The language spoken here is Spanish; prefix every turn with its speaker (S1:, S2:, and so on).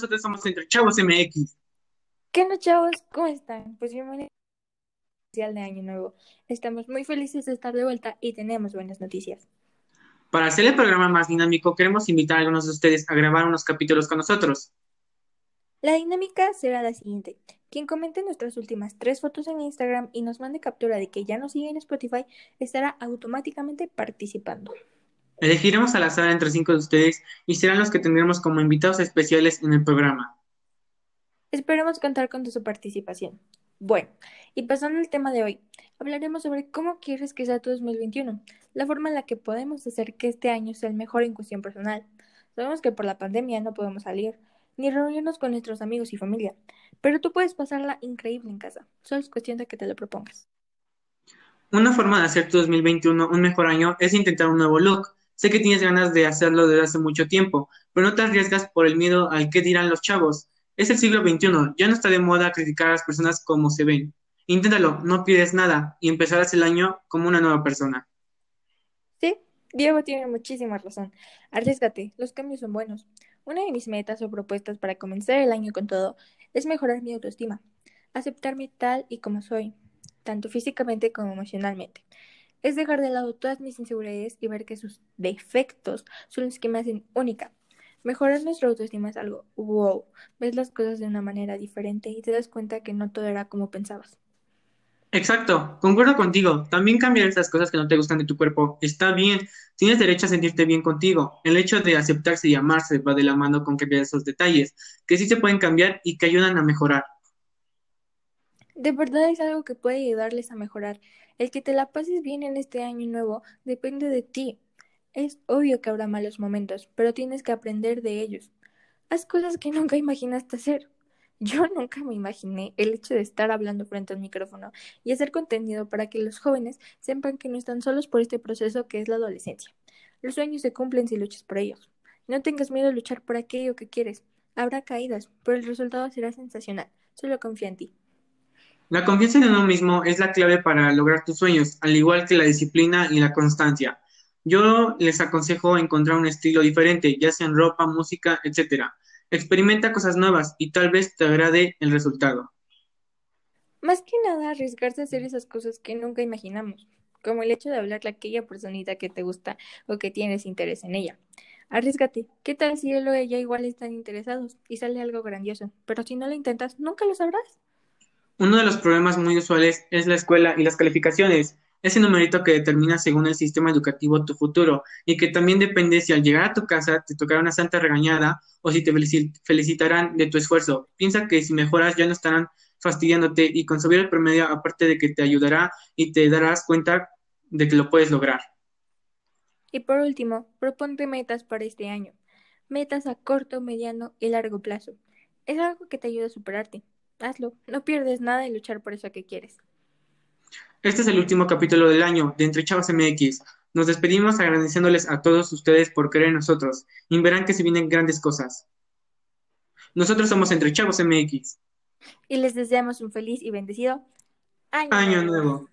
S1: nosotros somos Entre Chavos MX.
S2: ¿Qué onda, chavos? ¿Cómo están? Pues bienvenidos al especial de Año Nuevo. Estamos muy felices de estar de vuelta y tenemos buenas noticias.
S1: Para hacer el programa más dinámico, queremos invitar a algunos de ustedes a grabar unos capítulos con nosotros.
S2: La dinámica será la siguiente. Quien comente nuestras últimas tres fotos en Instagram y nos mande captura de que ya nos sigue en Spotify estará automáticamente participando.
S1: Elegiremos al azar entre cinco de ustedes y serán los que tendremos como invitados especiales en el programa.
S2: Esperemos contar con su participación. Bueno, y pasando al tema de hoy, hablaremos sobre cómo quieres que sea tu 2021, la forma en la que podemos hacer que este año sea el mejor en cuestión personal. Sabemos que por la pandemia no podemos salir, ni reunirnos con nuestros amigos y familia, pero tú puedes pasarla increíble en casa, solo es cuestión de que te lo propongas.
S1: Una forma de hacer tu 2021 un mejor año es intentar un nuevo look. Sé que tienes ganas de hacerlo desde hace mucho tiempo, pero no te arriesgas por el miedo al que dirán los chavos. Es el siglo XXI, ya no está de moda criticar a las personas como se ven. Inténtalo, no pierdes nada y empezarás el año como una nueva persona.
S2: Sí, Diego tiene muchísima razón. Arriesgate, los cambios son buenos. Una de mis metas o propuestas para comenzar el año con todo es mejorar mi autoestima, aceptarme tal y como soy, tanto físicamente como emocionalmente. Es dejar de lado todas mis inseguridades y ver que sus defectos son los que me hacen única. Mejorar nuestra autoestima es algo wow. Ves las cosas de una manera diferente y te das cuenta que no todo era como pensabas.
S1: Exacto, concuerdo contigo. También cambiar esas cosas que no te gustan de tu cuerpo está bien. Tienes derecho a sentirte bien contigo. El hecho de aceptarse y amarse va de la mano con cambiar esos detalles, que sí se pueden cambiar y que ayudan a mejorar.
S2: De verdad es algo que puede ayudarles a mejorar. El que te la pases bien en este año nuevo depende de ti. Es obvio que habrá malos momentos, pero tienes que aprender de ellos. Haz cosas que nunca imaginaste hacer. Yo nunca me imaginé el hecho de estar hablando frente al micrófono y hacer contenido para que los jóvenes sepan que no están solos por este proceso que es la adolescencia. Los sueños se cumplen si luchas por ellos. No tengas miedo a luchar por aquello que quieres. Habrá caídas, pero el resultado será sensacional. Solo confía en ti.
S1: La confianza en uno mismo es la clave para lograr tus sueños, al igual que la disciplina y la constancia. Yo les aconsejo encontrar un estilo diferente, ya sea en ropa, música, etc. Experimenta cosas nuevas y tal vez te agrade el resultado.
S2: Más que nada, arriesgarse a hacer esas cosas que nunca imaginamos, como el hecho de hablarle a aquella personita que te gusta o que tienes interés en ella. Arriesgate. ¿Qué tal si él o ella igual están interesados y sale algo grandioso? Pero si no lo intentas, nunca lo sabrás.
S1: Uno de los problemas muy usuales es la escuela y las calificaciones, ese numerito que determina según el sistema educativo tu futuro y que también depende si al llegar a tu casa te tocará una santa regañada o si te felicitarán de tu esfuerzo. Piensa que si mejoras ya no estarán fastidiándote y con subir el promedio aparte de que te ayudará y te darás cuenta de que lo puedes lograr.
S2: Y por último, proponte metas para este año. Metas a corto, mediano y largo plazo. Es algo que te ayuda a superarte hazlo. No pierdes nada en luchar por eso que quieres.
S1: Este es el último capítulo del año de Entre Chavos MX. Nos despedimos agradeciéndoles a todos ustedes por creer en nosotros y verán que se vienen grandes cosas. Nosotros somos Entre Chavos MX.
S2: Y les deseamos un feliz y bendecido
S1: año, año nuevo.